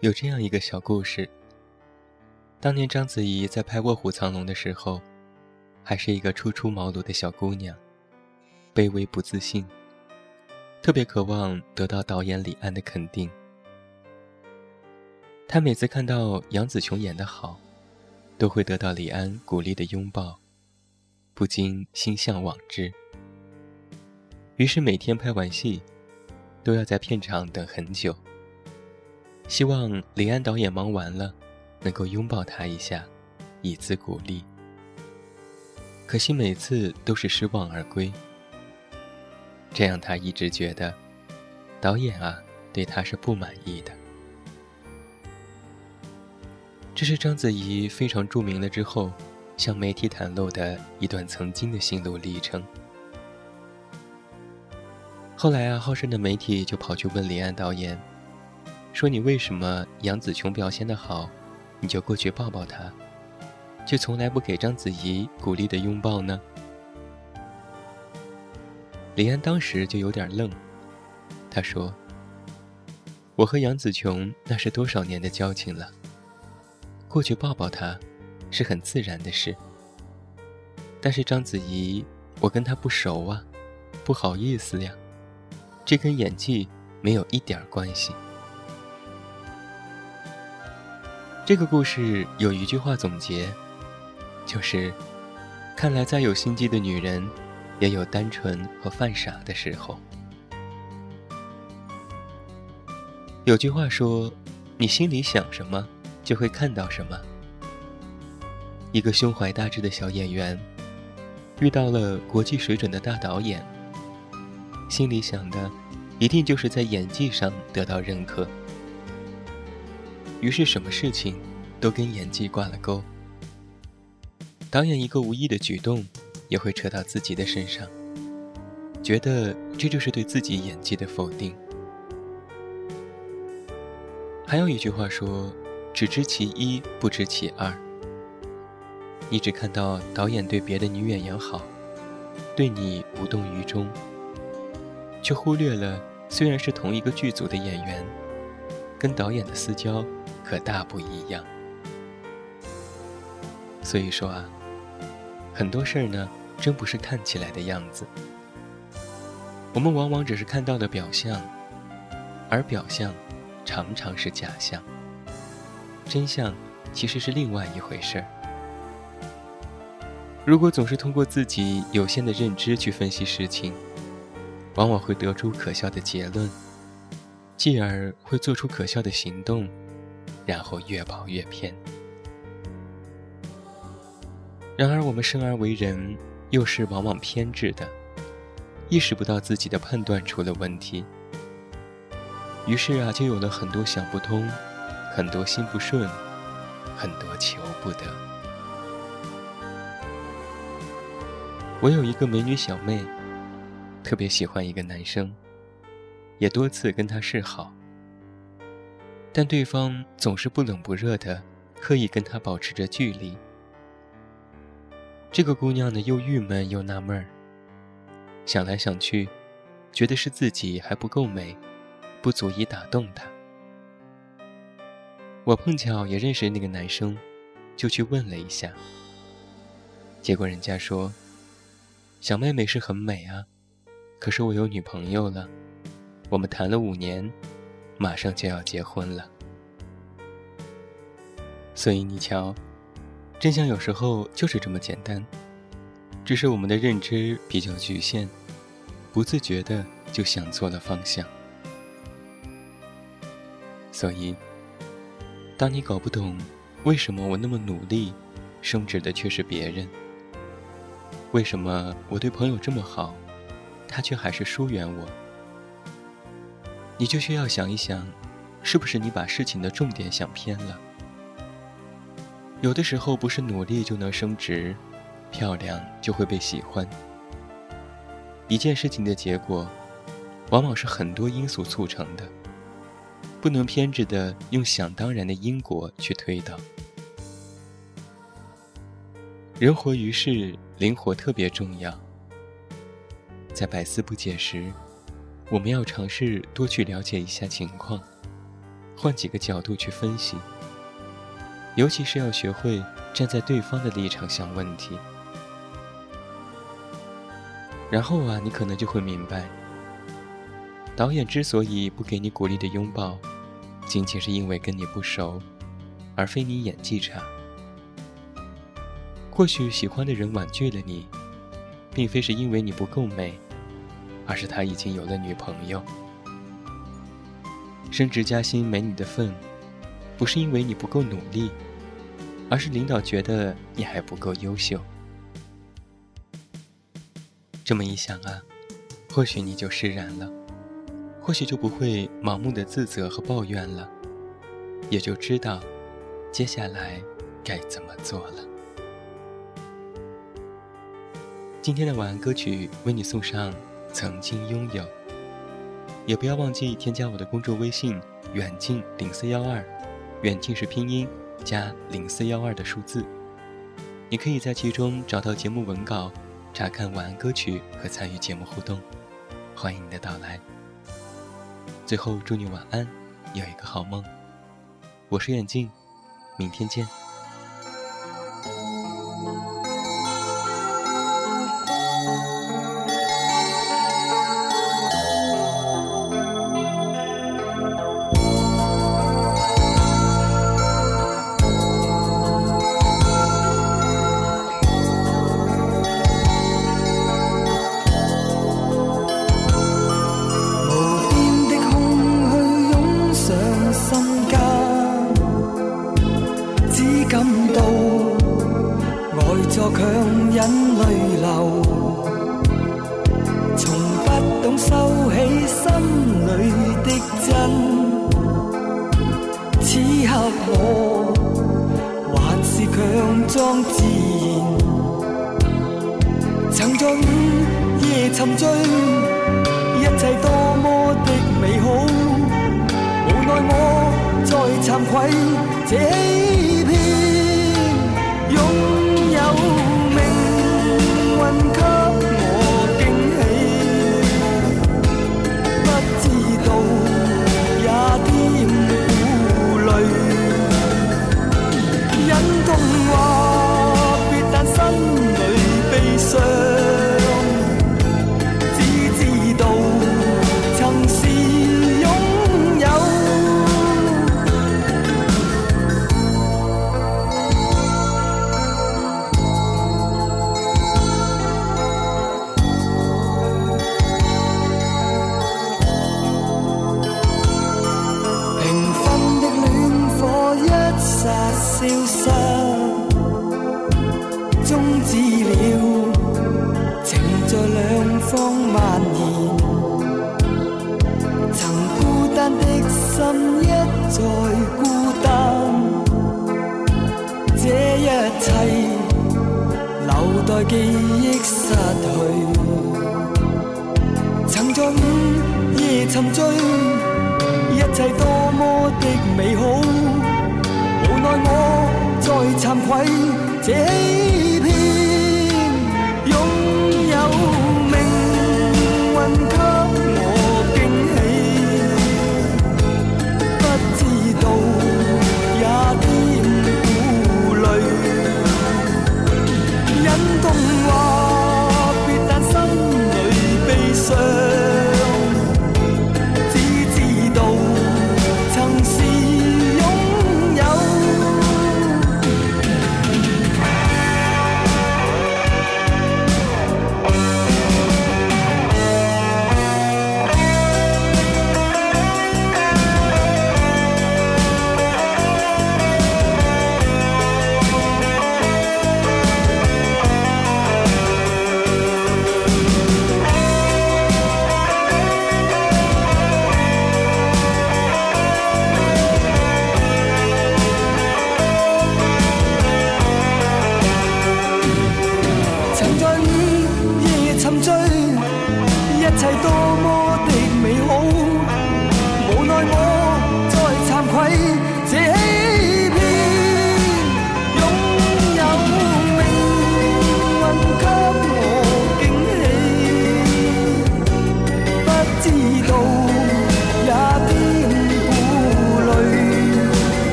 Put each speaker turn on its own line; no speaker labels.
有这样一个小故事。当年章子怡在拍《卧虎藏龙》的时候，还是一个初出茅庐的小姑娘，卑微不自信，特别渴望得到导演李安的肯定。她每次看到杨紫琼演得好，都会得到李安鼓励的拥抱，不禁心向往之。于是每天拍完戏，都要在片场等很久。希望李安导演忙完了，能够拥抱他一下，以资鼓励。可惜每次都是失望而归，这让他一直觉得，导演啊对他是不满意的。这是章子怡非常著名了之后，向媒体袒露的一段曾经的心路历程。后来啊，好胜的媒体就跑去问李安导演。说你为什么杨紫琼表现的好，你就过去抱抱她，却从来不给章子怡鼓励的拥抱呢？李安当时就有点愣，他说：“我和杨紫琼那是多少年的交情了，过去抱抱她，是很自然的事。但是章子怡，我跟她不熟啊，不好意思呀，这跟演技没有一点关系。”这个故事有一句话总结，就是：看来再有心机的女人，也有单纯和犯傻的时候。有句话说：你心里想什么，就会看到什么。一个胸怀大志的小演员，遇到了国际水准的大导演，心里想的，一定就是在演技上得到认可。于是，什么事情都跟演技挂了钩。导演一个无意的举动，也会扯到自己的身上，觉得这就是对自己演技的否定。还有一句话说：“只知其一，不知其二。”你只看到导演对别的女演员好，对你无动于衷，却忽略了虽然是同一个剧组的演员，跟导演的私交。可大不一样，所以说啊，很多事儿呢，真不是看起来的样子。我们往往只是看到了表象，而表象常常是假象，真相其实是另外一回事儿。如果总是通过自己有限的认知去分析事情，往往会得出可笑的结论，继而会做出可笑的行动。然后越跑越偏。然而，我们生而为人，又是往往偏执的，意识不到自己的判断出了问题。于是啊，就有了很多想不通，很多心不顺，很多求不得。我有一个美女小妹，特别喜欢一个男生，也多次跟他示好。但对方总是不冷不热的，刻意跟他保持着距离。这个姑娘呢，又郁闷又纳闷儿。想来想去，觉得是自己还不够美，不足以打动他。我碰巧也认识那个男生，就去问了一下。结果人家说：“小妹妹是很美啊，可是我有女朋友了，我们谈了五年。”马上就要结婚了，所以你瞧，真相有时候就是这么简单，只是我们的认知比较局限，不自觉的就想错了方向。所以，当你搞不懂为什么我那么努力，升职的却是别人，为什么我对朋友这么好，他却还是疏远我。你就需要想一想，是不是你把事情的重点想偏了？有的时候不是努力就能升职，漂亮就会被喜欢。一件事情的结果，往往是很多因素促成的，不能偏执的用想当然的因果去推导。人活于世，灵活特别重要。在百思不解时，我们要尝试多去了解一下情况，换几个角度去分析。尤其是要学会站在对方的立场想问题。然后啊，你可能就会明白，导演之所以不给你鼓励的拥抱，仅仅是因为跟你不熟，而非你演技差。或许喜欢的人婉拒了你，并非是因为你不够美，而是他已经有了女朋友。升职加薪没你的份，不是因为你不够努力，而是领导觉得你还不够优秀。这么一想啊，或许你就释然了，或许就不会盲目的自责和抱怨了，也就知道接下来该怎么做了。今天的晚安歌曲为你送上《曾经拥有》，也不要忘记添加我的公众微信“远近零四幺二”，远近是拼音加零四幺二的数字，你可以在其中找到节目文稿，查看晚安歌曲和参与节目互动。欢迎你的到来。最后祝你晚安，有一个好梦。我是远近，明天见。
此刻我还是强装自然，曾在午夜沉醉，一切多么的美好，无奈我再惭愧这欺骗记忆失去，曾在午夜沉醉，一切多么的美好，无奈我再惭愧这欺骗拥有。